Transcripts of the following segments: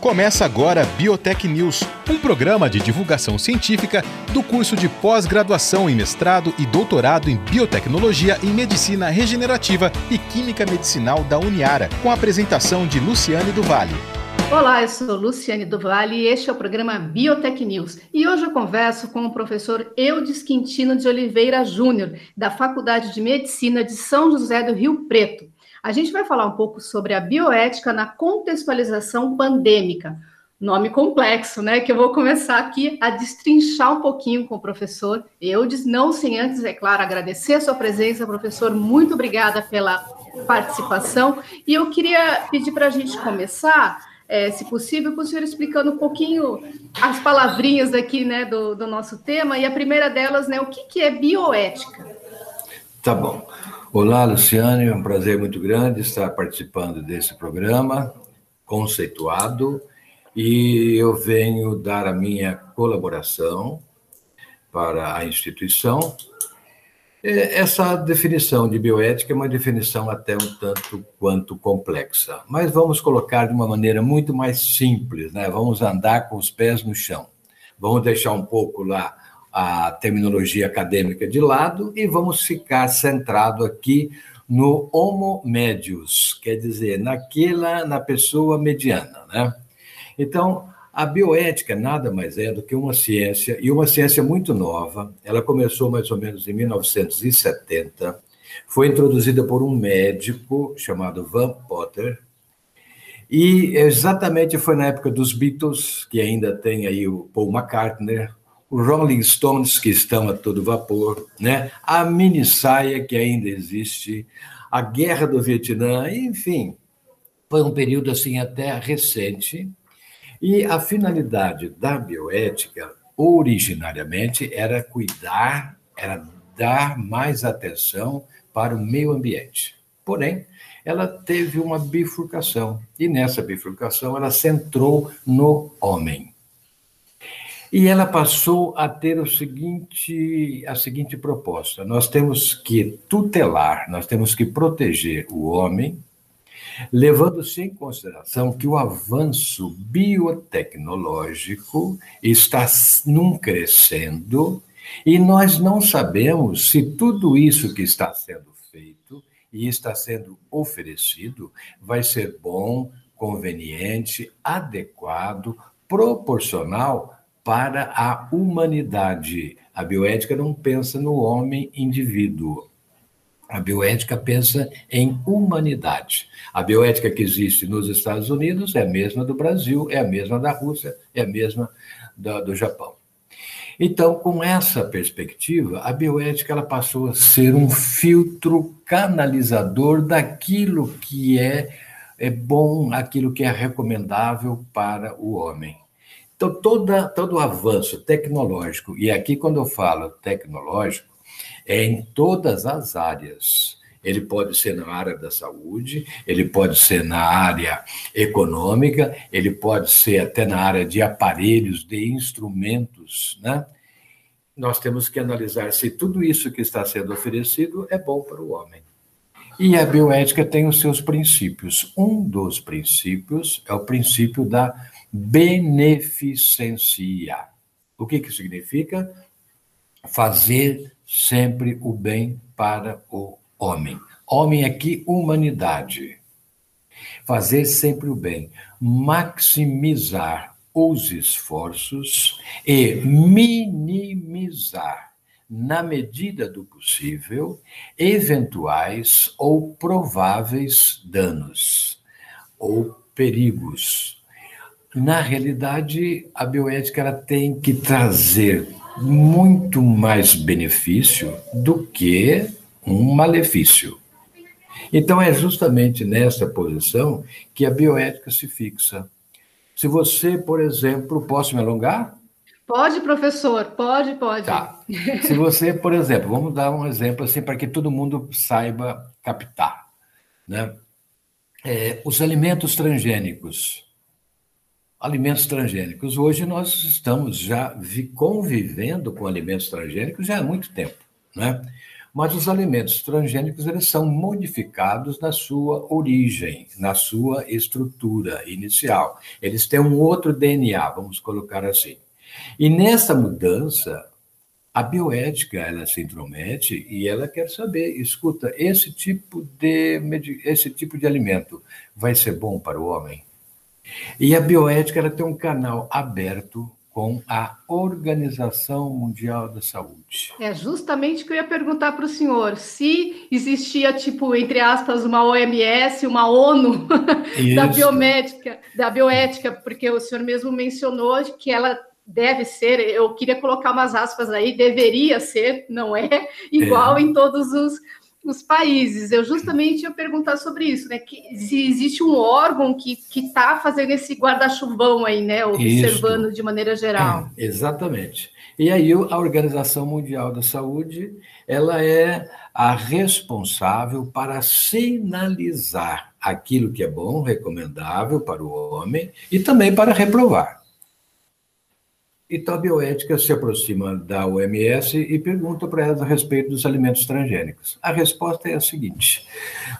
Começa agora Biotech News, um programa de divulgação científica do curso de pós-graduação em mestrado e doutorado em biotecnologia e medicina regenerativa e química medicinal da Uniara, com a apresentação de Luciane do Vale. Olá, eu sou Luciane Duval e este é o programa Biotech News. E hoje eu converso com o professor Eudes Quintino de Oliveira Júnior, da Faculdade de Medicina de São José do Rio Preto. A gente vai falar um pouco sobre a bioética na contextualização pandêmica. Nome complexo, né? Que eu vou começar aqui a destrinchar um pouquinho com o professor Eudes, não sem antes, é claro, agradecer a sua presença, professor. Muito obrigada pela participação. E eu queria pedir para a gente começar, é, se possível, com o senhor explicando um pouquinho as palavrinhas aqui, né, do, do nosso tema. E a primeira delas, né, o que, que é bioética? Tá bom. Olá, Luciane, é um prazer muito grande estar participando desse programa conceituado e eu venho dar a minha colaboração para a instituição. Essa definição de bioética é uma definição até um tanto quanto complexa, mas vamos colocar de uma maneira muito mais simples, né? Vamos andar com os pés no chão. Vamos deixar um pouco lá a terminologia acadêmica de lado e vamos ficar centrado aqui no homo medius, quer dizer, naquela, na pessoa mediana, né? Então, a bioética nada mais é do que uma ciência, e uma ciência muito nova, ela começou mais ou menos em 1970, foi introduzida por um médico chamado Van Potter, e exatamente foi na época dos Beatles, que ainda tem aí o Paul McCartney, os Rolling Stones, que estão a todo vapor, né? a mini saia, que ainda existe, a guerra do Vietnã, enfim, foi um período assim até recente. E a finalidade da bioética, originariamente, era cuidar, era dar mais atenção para o meio ambiente. Porém, ela teve uma bifurcação, e nessa bifurcação ela centrou no homem. E ela passou a ter o seguinte, a seguinte proposta: nós temos que tutelar, nós temos que proteger o homem, levando-se em consideração que o avanço biotecnológico está num crescendo e nós não sabemos se tudo isso que está sendo feito e está sendo oferecido vai ser bom, conveniente, adequado, proporcional para a humanidade. A bioética não pensa no homem indivíduo. A bioética pensa em humanidade. A bioética que existe nos Estados Unidos é a mesma do Brasil, é a mesma da Rússia, é a mesma da, do Japão. Então, com essa perspectiva, a bioética ela passou a ser um filtro canalizador daquilo que é, é bom, aquilo que é recomendável para o homem. Então, toda, todo o avanço tecnológico, e aqui quando eu falo tecnológico, é em todas as áreas. Ele pode ser na área da saúde, ele pode ser na área econômica, ele pode ser até na área de aparelhos, de instrumentos, né? Nós temos que analisar se tudo isso que está sendo oferecido é bom para o homem. E a bioética tem os seus princípios. Um dos princípios é o princípio da beneficência. O que, que significa? Fazer sempre o bem para o homem. Homem aqui, humanidade. Fazer sempre o bem. Maximizar os esforços e minimizar, na medida do possível, eventuais ou prováveis danos ou perigos na realidade, a bioética ela tem que trazer muito mais benefício do que um malefício. Então, é justamente nessa posição que a bioética se fixa. Se você, por exemplo, posso me alongar? Pode, professor, pode, pode. Tá. Se você, por exemplo, vamos dar um exemplo assim para que todo mundo saiba captar, né? É, os alimentos transgênicos alimentos transgênicos. Hoje nós estamos já convivendo com alimentos transgênicos já há muito tempo, né? Mas os alimentos transgênicos eles são modificados na sua origem, na sua estrutura inicial. Eles têm um outro DNA, vamos colocar assim. E nessa mudança, a bioética ela se intromete e ela quer saber, escuta, esse tipo de esse tipo de alimento vai ser bom para o homem? E a bioética ela tem um canal aberto com a Organização Mundial da Saúde. É justamente o que eu ia perguntar para o senhor, se existia, tipo, entre aspas, uma OMS, uma ONU da biomédica, da bioética, porque o senhor mesmo mencionou que ela deve ser, eu queria colocar umas aspas aí, deveria ser, não é, igual é. em todos os os países. Eu justamente ia perguntar sobre isso, né? Que se existe um órgão que está fazendo esse guarda-chuvão aí, né? Observando isso. de maneira geral. É, exatamente. E aí a Organização Mundial da Saúde, ela é a responsável para sinalizar aquilo que é bom, recomendável para o homem e também para reprovar. Então, a bioética se aproxima da OMS e pergunta para elas a respeito dos alimentos transgênicos. A resposta é a seguinte: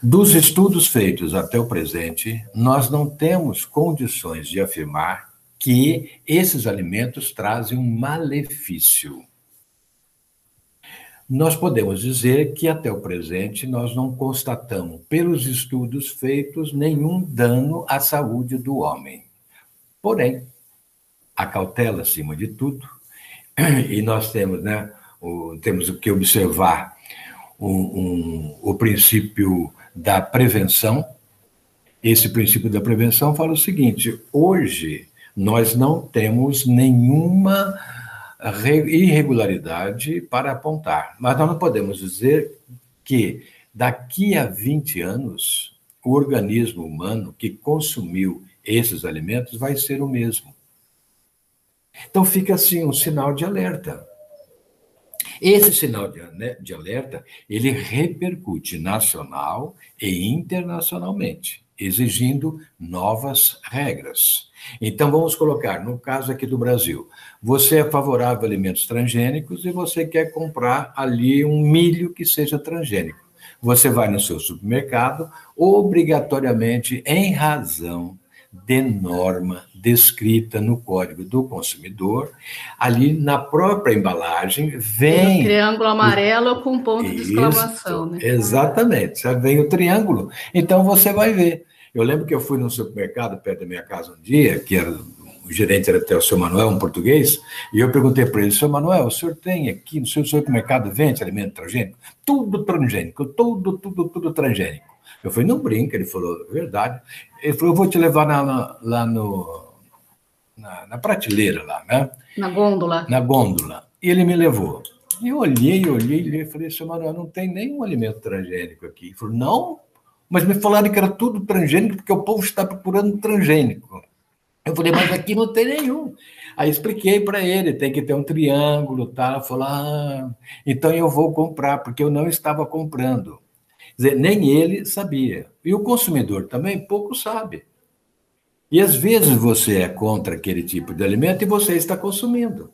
dos estudos feitos até o presente, nós não temos condições de afirmar que esses alimentos trazem um malefício. Nós podemos dizer que até o presente nós não constatamos, pelos estudos feitos, nenhum dano à saúde do homem. Porém, a cautela acima de tudo, e nós temos, né, o, temos que observar um, um, o princípio da prevenção. Esse princípio da prevenção fala o seguinte: hoje nós não temos nenhuma irregularidade para apontar, mas nós não podemos dizer que daqui a 20 anos o organismo humano que consumiu esses alimentos vai ser o mesmo. Então fica assim um sinal de alerta. Esse sinal de, né, de alerta, ele repercute nacional e internacionalmente, exigindo novas regras. Então vamos colocar, no caso aqui do Brasil, você é favorável a alimentos transgênicos e você quer comprar ali um milho que seja transgênico. Você vai no seu supermercado, obrigatoriamente, em razão de norma descrita no Código do Consumidor. Ali na própria embalagem vem. Um triângulo amarelo o... com ponto de exclamação. Né? Exatamente, já vem o triângulo. Então você vai ver. Eu lembro que eu fui num supermercado perto da minha casa um dia, que era o gerente era até o seu Manuel, um português, e eu perguntei para ele, seu Manuel, o senhor tem aqui no seu supermercado vende alimento transgênico? Tudo transgênico, tudo, tudo, tudo transgênico. Eu falei, não brinca, ele falou, verdade. Ele falou, eu vou te levar na, na, lá no, na, na, prateleira lá, né? Na gôndola. Na gôndola. E ele me levou. E eu olhei, olhei, olhei e falei, seu Manuel, não tem nenhum alimento transgênico aqui. Ele falou, não, mas me falaram que era tudo transgênico porque o povo está procurando transgênico. Eu falei, mas aqui não tem nenhum. Aí expliquei para ele, tem que ter um triângulo, tá? Falou, ah, então eu vou comprar, porque eu não estava comprando. Quer dizer, nem ele sabia. E o consumidor também pouco sabe. E às vezes você é contra aquele tipo de alimento e você está consumindo.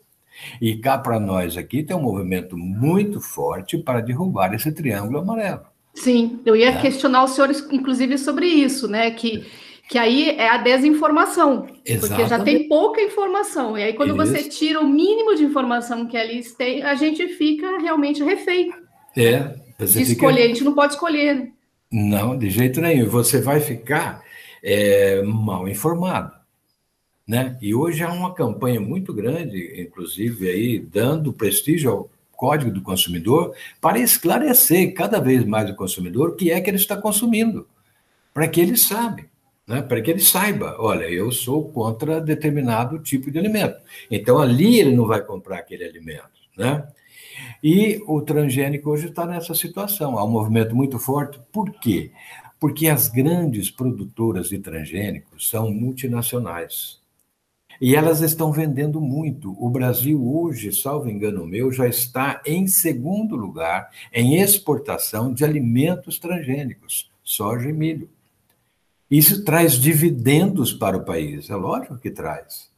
E cá para nós aqui tem um movimento muito forte para derrubar esse triângulo amarelo. Sim, eu ia é. questionar os senhores, inclusive, sobre isso, né? Que, que aí é a desinformação. Exatamente. Porque já tem pouca informação. E aí, quando isso. você tira o mínimo de informação que ali tem, a gente fica realmente refém. É, você de fica... escolher, a gente não pode escolher. Né? Não, de jeito nenhum. Você vai ficar é, mal informado. Né? E hoje há uma campanha muito grande, inclusive aí, dando prestígio ao Código do Consumidor para esclarecer cada vez mais o consumidor o que é que ele está consumindo, para que ele saiba, né? para que ele saiba, olha, eu sou contra determinado tipo de alimento. Então ali ele não vai comprar aquele alimento, né? E o transgênico hoje está nessa situação. Há um movimento muito forte. Por quê? Porque as grandes produtoras de transgênicos são multinacionais. E elas estão vendendo muito. O Brasil hoje, salvo engano meu, já está em segundo lugar em exportação de alimentos transgênicos, soja e milho. Isso traz dividendos para o país, é lógico que traz.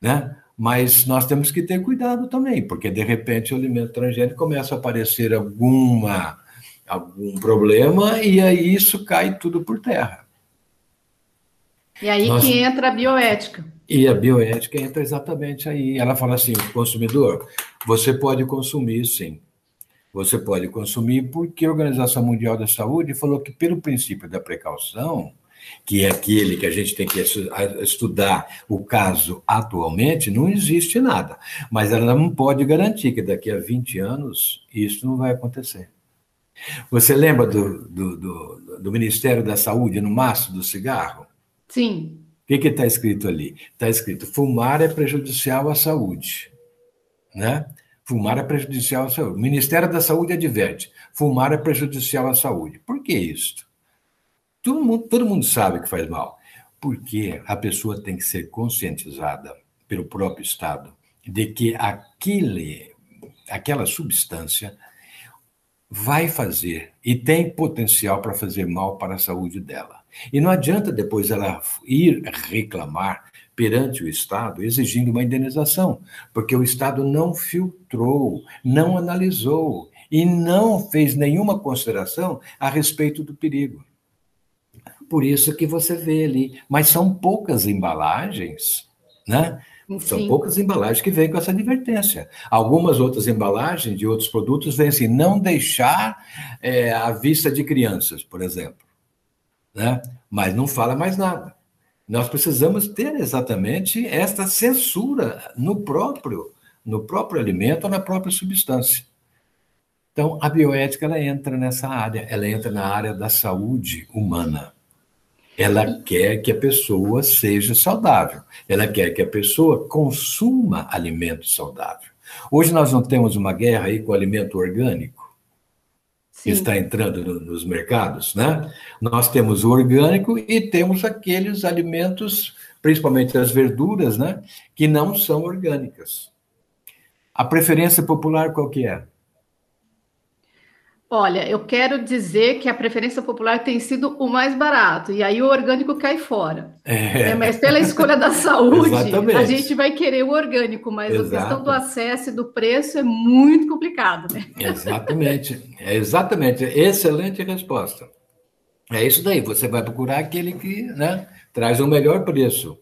né? Mas nós temos que ter cuidado também, porque de repente o alimento transgênico começa a aparecer alguma algum problema e aí isso cai tudo por terra. E aí nós... que entra a bioética. E a bioética entra exatamente aí. Ela fala assim: consumidor, você pode consumir sim. Você pode consumir porque a Organização Mundial da Saúde falou que, pelo princípio da precaução, que é aquele que a gente tem que estudar o caso atualmente, não existe nada. Mas ela não pode garantir que daqui a 20 anos isso não vai acontecer. Você lembra do, do, do, do Ministério da Saúde no maço do cigarro? Sim. O que está escrito ali? Está escrito: fumar é prejudicial à saúde. Né? Fumar é prejudicial à saúde. O Ministério da Saúde adverte: fumar é prejudicial à saúde. Por que isso? Todo mundo, todo mundo sabe que faz mal. Porque a pessoa tem que ser conscientizada pelo próprio Estado de que aquele, aquela substância vai fazer e tem potencial para fazer mal para a saúde dela. E não adianta depois ela ir reclamar perante o Estado exigindo uma indenização, porque o Estado não filtrou, não analisou e não fez nenhuma consideração a respeito do perigo. Por isso que você vê ali, mas são poucas embalagens, né? São Sim. poucas embalagens que vêm com essa advertência. Algumas outras embalagens de outros produtos vêm assim, não deixar é, à vista de crianças, por exemplo. Né? Mas não fala mais nada. Nós precisamos ter exatamente esta censura no próprio, no próprio alimento ou na própria substância. Então, a bioética ela entra nessa área, ela entra na área da saúde humana. Ela quer que a pessoa seja saudável. Ela quer que a pessoa consuma alimento saudável. Hoje nós não temos uma guerra aí com o alimento orgânico Sim. que está entrando no, nos mercados, né? Nós temos o orgânico e temos aqueles alimentos, principalmente as verduras, né, que não são orgânicas. A preferência popular qual que é? Olha, eu quero dizer que a preferência popular tem sido o mais barato, e aí o orgânico cai fora. É. É, mas pela escolha da saúde, a gente vai querer o orgânico, mas Exato. a questão do acesso e do preço é muito complicado, né? Exatamente, é exatamente, excelente resposta. É isso daí, você vai procurar aquele que né, traz o melhor preço,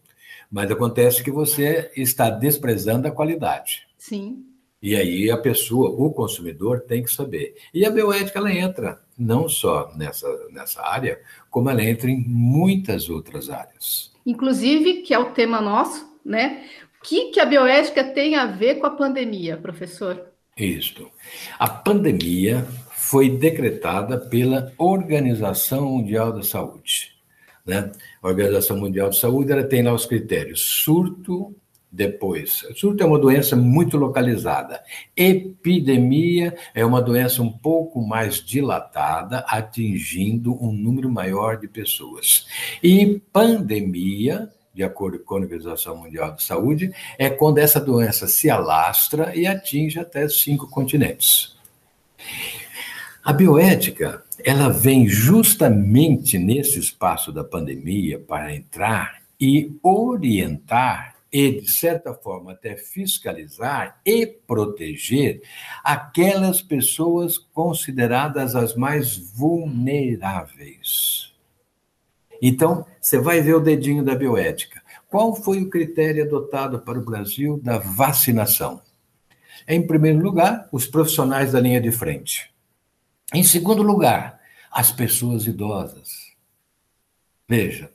mas acontece que você está desprezando a qualidade. Sim. E aí a pessoa, o consumidor, tem que saber. E a bioética ela entra não só nessa, nessa área, como ela entra em muitas outras áreas. Inclusive, que é o tema nosso, né? O que, que a bioética tem a ver com a pandemia, professor? Isso. A pandemia foi decretada pela Organização Mundial da Saúde. Né? A Organização Mundial de Saúde ela tem lá os critérios surto, depois. Surto é uma doença muito localizada. Epidemia é uma doença um pouco mais dilatada, atingindo um número maior de pessoas. E pandemia, de acordo com a Organização Mundial de Saúde, é quando essa doença se alastra e atinge até cinco continentes. A bioética, ela vem justamente nesse espaço da pandemia para entrar e orientar e, de certa forma, até fiscalizar e proteger aquelas pessoas consideradas as mais vulneráveis. Então, você vai ver o dedinho da bioética. Qual foi o critério adotado para o Brasil da vacinação? Em primeiro lugar, os profissionais da linha de frente. Em segundo lugar, as pessoas idosas. Veja,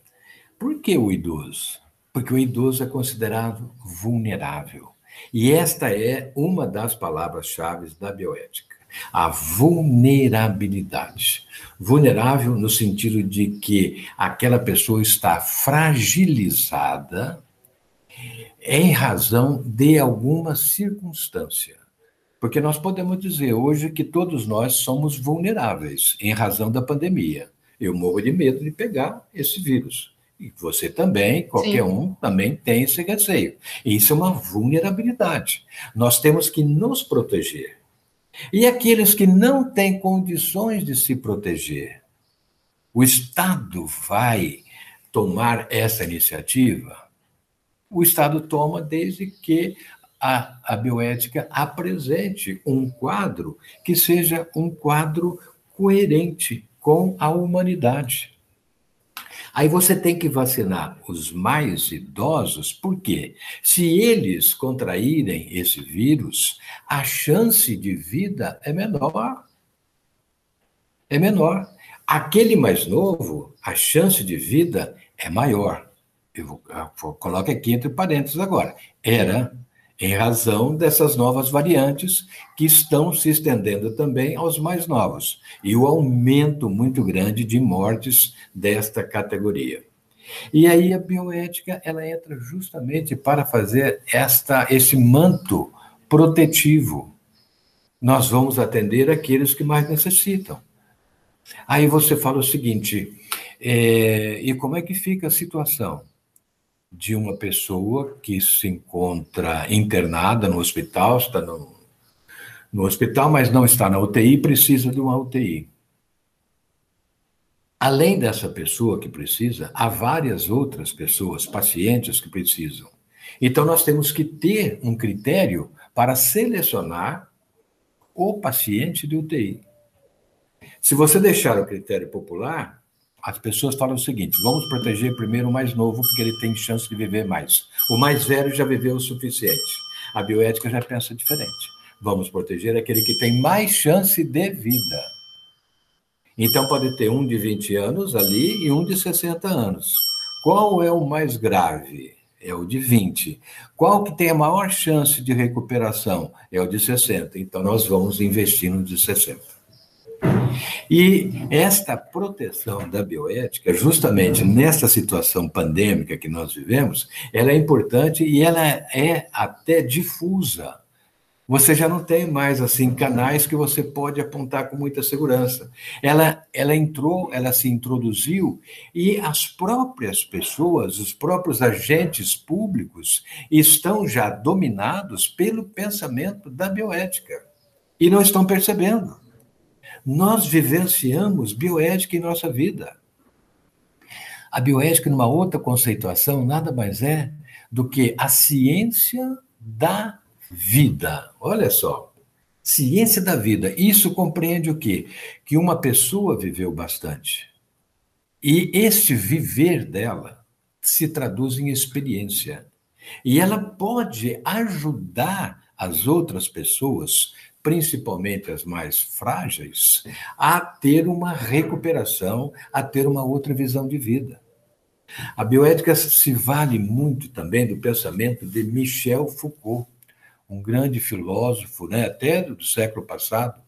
por que o idoso? Porque o idoso é considerado vulnerável. E esta é uma das palavras-chave da bioética. A vulnerabilidade. Vulnerável no sentido de que aquela pessoa está fragilizada em razão de alguma circunstância. Porque nós podemos dizer hoje que todos nós somos vulneráveis em razão da pandemia. Eu morro de medo de pegar esse vírus. E você também, qualquer Sim. um, também tem esse receio. Isso é uma vulnerabilidade. Nós temos que nos proteger. E aqueles que não têm condições de se proteger, o Estado vai tomar essa iniciativa? o Estado toma desde que a, a bioética apresente um quadro que seja um quadro coerente com a humanidade. Aí você tem que vacinar os mais idosos, porque se eles contraírem esse vírus, a chance de vida é menor. É menor. Aquele mais novo, a chance de vida é maior. Eu, coloco aqui entre parênteses agora. Era em razão dessas novas variantes que estão se estendendo também aos mais novos, e o aumento muito grande de mortes desta categoria. E aí a bioética ela entra justamente para fazer esta esse manto protetivo. Nós vamos atender aqueles que mais necessitam. Aí você fala o seguinte: é, e como é que fica a situação? De uma pessoa que se encontra internada no hospital, está no, no hospital, mas não está na UTI, precisa de uma UTI. Além dessa pessoa que precisa, há várias outras pessoas, pacientes que precisam. Então, nós temos que ter um critério para selecionar o paciente de UTI. Se você deixar o critério popular, as pessoas falam o seguinte: vamos proteger primeiro o mais novo, porque ele tem chance de viver mais. O mais velho já viveu o suficiente. A bioética já pensa diferente. Vamos proteger aquele que tem mais chance de vida. Então pode ter um de 20 anos ali e um de 60 anos. Qual é o mais grave? É o de 20. Qual que tem a maior chance de recuperação? É o de 60. Então nós vamos investir no de 60. E esta proteção da bioética, justamente nessa situação pandêmica que nós vivemos, ela é importante e ela é até difusa. Você já não tem mais assim canais que você pode apontar com muita segurança. Ela, ela entrou, ela se introduziu e as próprias pessoas, os próprios agentes públicos estão já dominados pelo pensamento da bioética e não estão percebendo. Nós vivenciamos bioética em nossa vida. A bioética, numa outra conceituação, nada mais é do que a ciência da vida. Olha só. Ciência da vida. Isso compreende o quê? Que uma pessoa viveu bastante. E este viver dela se traduz em experiência. E ela pode ajudar as outras pessoas principalmente as mais frágeis, a ter uma recuperação, a ter uma outra visão de vida. A bioética se vale muito também do pensamento de Michel Foucault, um grande filósofo, né, até do século passado,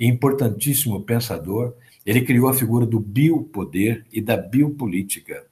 importantíssimo pensador. Ele criou a figura do biopoder e da biopolítica.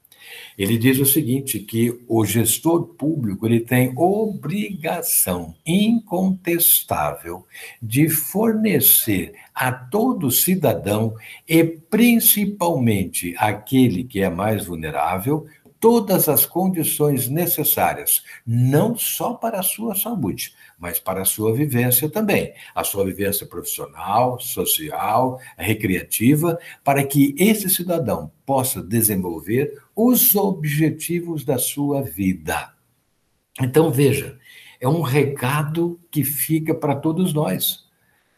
Ele diz o seguinte, que o gestor público ele tem obrigação incontestável de fornecer a todo cidadão e principalmente aquele que é mais vulnerável todas as condições necessárias, não só para a sua saúde, mas para a sua vivência também, a sua vivência profissional, social, recreativa, para que esse cidadão possa desenvolver os objetivos da sua vida. Então, veja, é um recado que fica para todos nós.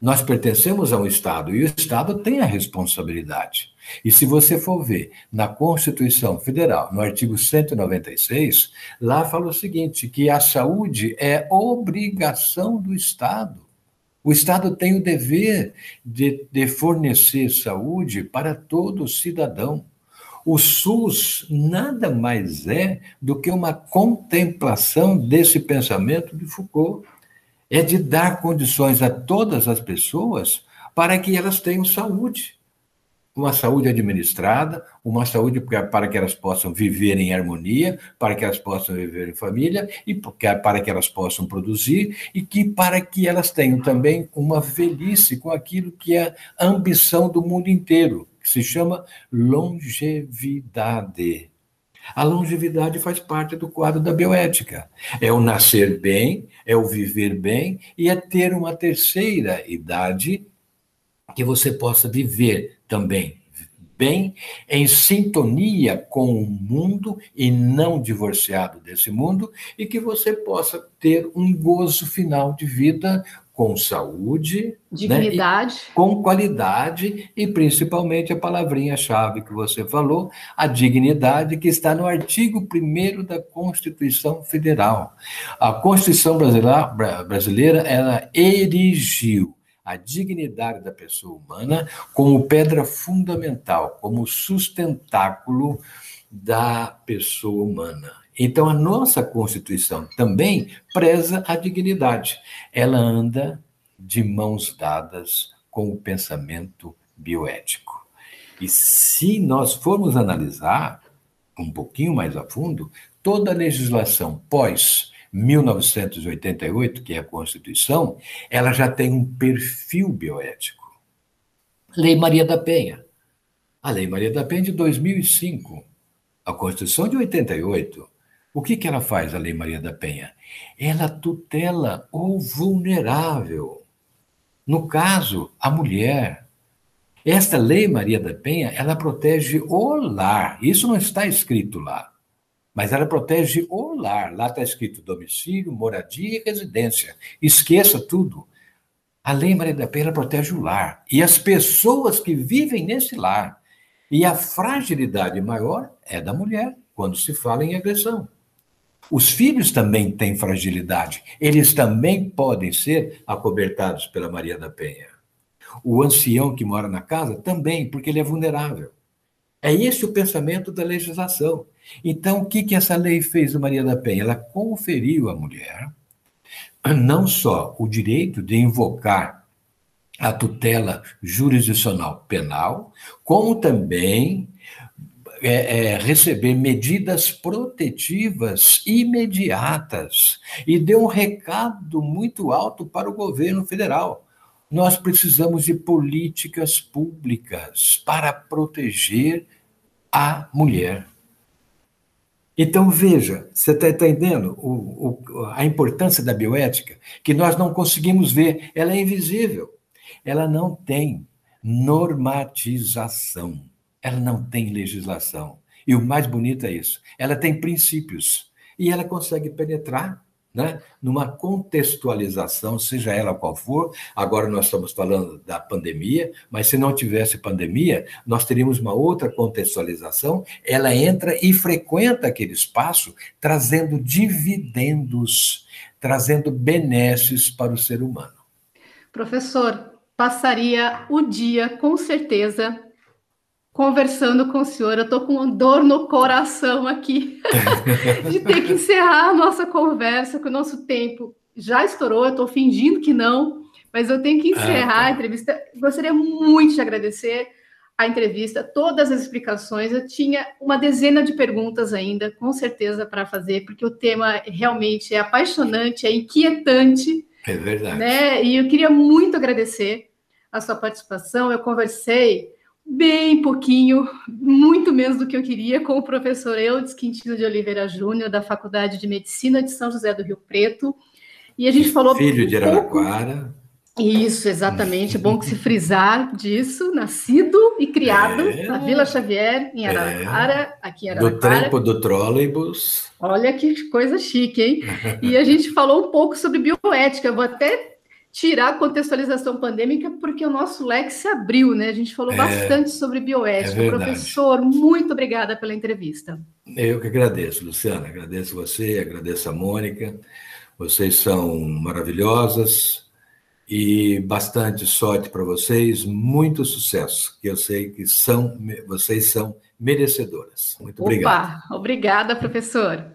Nós pertencemos a um Estado e o Estado tem a responsabilidade. E se você for ver na Constituição Federal, no artigo 196, lá fala o seguinte: que a saúde é obrigação do Estado. O Estado tem o dever de, de fornecer saúde para todo cidadão. O SUS nada mais é do que uma contemplação desse pensamento de Foucault. É de dar condições a todas as pessoas para que elas tenham saúde uma saúde administrada, uma saúde para que elas possam viver em harmonia, para que elas possam viver em família e para que elas possam produzir e que para que elas tenham também uma velhice com aquilo que é a ambição do mundo inteiro, se chama longevidade. A longevidade faz parte do quadro da bioética. É o nascer bem, é o viver bem e é ter uma terceira idade que você possa viver também bem, em sintonia com o mundo e não divorciado desse mundo, e que você possa ter um gozo final de vida com saúde, né, dignidade, né? com qualidade e principalmente a palavrinha-chave que você falou, a dignidade, que está no artigo 1 da Constituição Federal. A Constituição brasileira, brasileira ela erigiu a dignidade da pessoa humana como pedra fundamental, como sustentáculo da pessoa humana. Então, a nossa Constituição também preza a dignidade. Ela anda de mãos dadas com o pensamento bioético. E se nós formos analisar um pouquinho mais a fundo, toda a legislação pós 1988, que é a Constituição, ela já tem um perfil bioético. Lei Maria da Penha. A Lei Maria da Penha de 2005. A Constituição de 88. O que, que ela faz, a Lei Maria da Penha? Ela tutela o vulnerável. No caso, a mulher. Esta Lei Maria da Penha, ela protege o lar. Isso não está escrito lá. Mas ela protege o lar. Lá está escrito domicílio, moradia e residência. Esqueça tudo. A Lei Maria da Penha protege o lar e as pessoas que vivem nesse lar. E a fragilidade maior é da mulher, quando se fala em agressão. Os filhos também têm fragilidade, eles também podem ser acobertados pela Maria da Penha. O ancião que mora na casa também, porque ele é vulnerável. É esse o pensamento da legislação. Então, o que, que essa lei fez, Maria da Penha? Ela conferiu à mulher não só o direito de invocar a tutela jurisdicional penal, como também é, é, receber medidas protetivas imediatas e deu um recado muito alto para o governo federal. Nós precisamos de políticas públicas para proteger a mulher. Então, veja, você está entendendo o, o, a importância da bioética? Que nós não conseguimos ver, ela é invisível, ela não tem normatização, ela não tem legislação. E o mais bonito é isso, ela tem princípios e ela consegue penetrar né, numa contextualização, seja ela qual for. Agora nós estamos falando da pandemia, mas se não tivesse pandemia, nós teríamos uma outra contextualização. Ela entra e frequenta aquele espaço, trazendo dividendos, trazendo benesses para o ser humano. Professor, passaria o dia, com certeza, conversando com o senhor. Eu estou com dor no coração aqui de ter que encerrar a nossa conversa, que o nosso tempo já estourou. Eu estou fingindo que não, mas eu tenho que encerrar ah, tá. a entrevista. Gostaria muito de agradecer a entrevista, todas as explicações. Eu tinha uma dezena de perguntas ainda, com certeza, para fazer, porque o tema realmente é apaixonante, é inquietante. É verdade. Né? E eu queria muito agradecer a sua participação. Eu conversei bem pouquinho, muito menos do que eu queria, com o professor Eudes Quintino de Oliveira Júnior, da Faculdade de Medicina de São José do Rio Preto. E a gente falou. Filho de Araraquara. Isso, exatamente. É bom que se frisar disso, nascido e criado é, na Vila Xavier, em Araraquara, é, aqui em Araraquara. Do tempo do trólebus. Olha que coisa chique, hein? E a gente falou um pouco sobre bioética. Eu vou até tirar a contextualização pandêmica, porque o nosso leque se abriu, né? A gente falou é, bastante sobre bioética. É Professor, muito obrigada pela entrevista. Eu que agradeço, Luciana. Agradeço você, agradeço a Mônica. Vocês são maravilhosas e bastante sorte para vocês, muito sucesso, que eu sei que são vocês são merecedoras. Muito Opa, obrigado. Obrigada, professor.